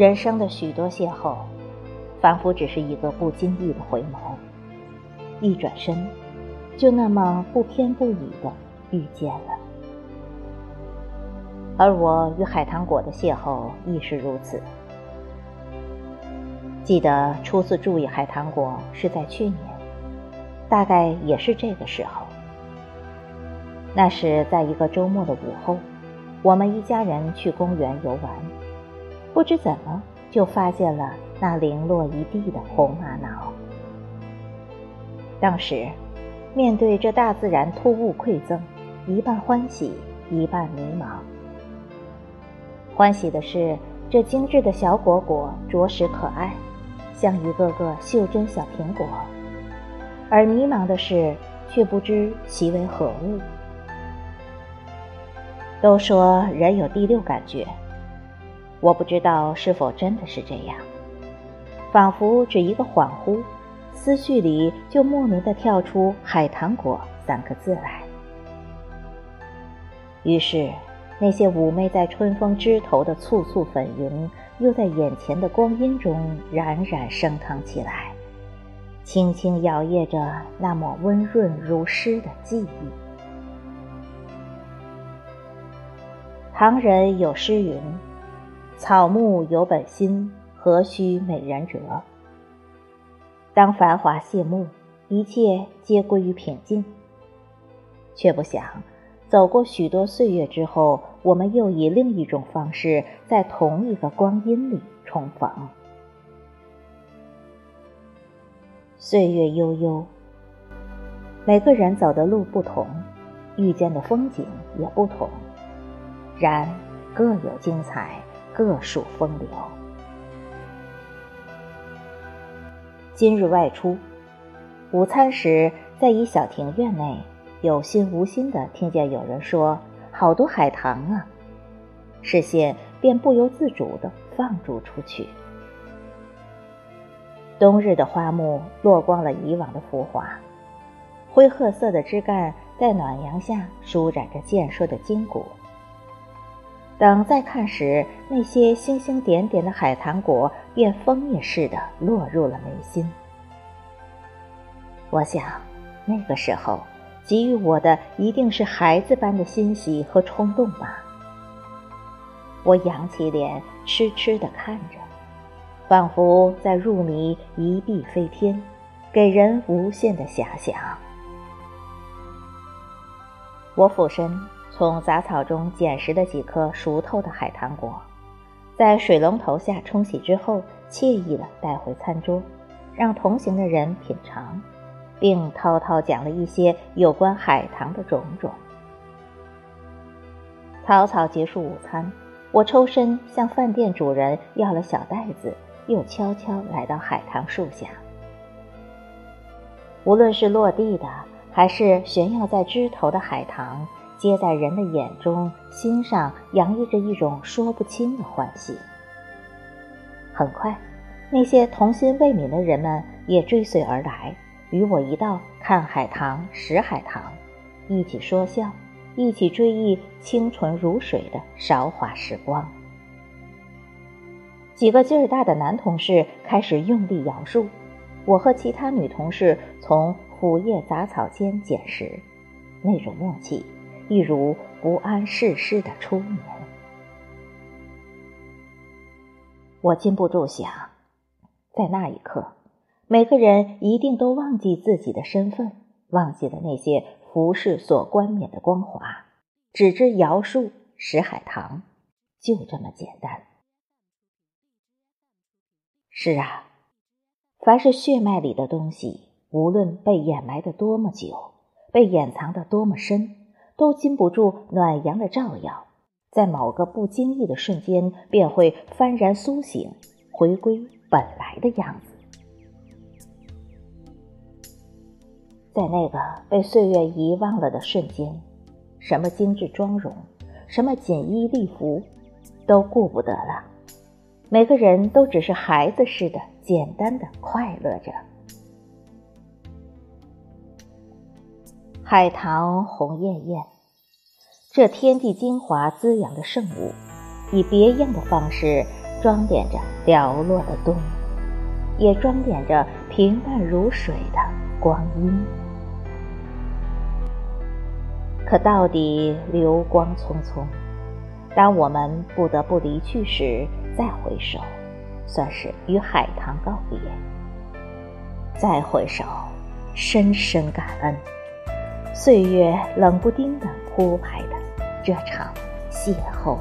人生的许多邂逅，仿佛只是一个不经意的回眸，一转身，就那么不偏不倚的遇见了。而我与海棠果的邂逅亦是如此。记得初次注意海棠果是在去年，大概也是这个时候。那是在一个周末的午后，我们一家人去公园游玩，不知怎么就发现了那零落一地的红玛瑙。当时，面对这大自然突兀馈赠，一半欢喜，一半迷茫。欢喜的是，这精致的小果果着实可爱。像一个个袖珍小苹果，而迷茫的是，却不知其为何物。都说人有第六感觉，我不知道是否真的是这样。仿佛只一个恍惚，思绪里就莫名的跳出“海棠果”三个字来。于是，那些妩媚在春风枝头的簇簇粉云。又在眼前的光阴中冉冉升腾起来，轻轻摇曳着那抹温润如诗的记忆。唐人有诗云：“草木有本心，何须美人折？”当繁华谢幕，一切皆归于平静，却不想。走过许多岁月之后，我们又以另一种方式，在同一个光阴里重逢。岁月悠悠，每个人走的路不同，遇见的风景也不同，然各有精彩，各属风流。今日外出，午餐时在一小庭院内。有心无心的听见有人说：“好多海棠啊！”视线便不由自主的放逐出去。冬日的花木落光了以往的浮华，灰褐色的枝干在暖阳下舒展着健硕的筋骨。等再看时，那些星星点点的海棠果便枫叶似的落入了眉心。我想，那个时候。给予我的一定是孩子般的欣喜和冲动吧。我仰起脸，痴痴地看着，仿佛在入迷一碧飞天，给人无限的遐想。我俯身从杂草中捡拾了几颗熟透的海棠果，在水龙头下冲洗之后，惬意地带回餐桌，让同行的人品尝。并滔滔讲了一些有关海棠的种种。草草结束午餐，我抽身向饭店主人要了小袋子，又悄悄来到海棠树下。无论是落地的，还是悬耀在枝头的海棠，皆在人的眼中、心上洋溢着一种说不清的欢喜。很快，那些童心未泯的人们也追随而来。与我一道看海棠、拾海棠，一起说笑，一起追忆清纯如水的韶华时光。几个劲儿大的男同事开始用力摇树，我和其他女同事从腐叶杂草间捡拾，那种默契，一如不谙世事的初年。我禁不住想，在那一刻。每个人一定都忘记自己的身份，忘记了那些浮世所冠冕的光华，只知摇树拾海棠，就这么简单。是啊，凡是血脉里的东西，无论被掩埋的多么久，被掩藏的多么深，都禁不住暖阳的照耀，在某个不经意的瞬间，便会幡然苏醒，回归本来的样子。在那个被岁月遗忘了的瞬间，什么精致妆容，什么锦衣丽服，都顾不得了。每个人都只是孩子似的，简单的快乐着。海棠红艳艳，这天地精华滋养的圣物，以别样的方式，装点着寥落的冬，也装点着平淡如水的光阴。可到底流光匆匆，当我们不得不离去时，再回首，算是与海棠告别。再回首，深深感恩岁月冷不丁的铺排的这场邂逅。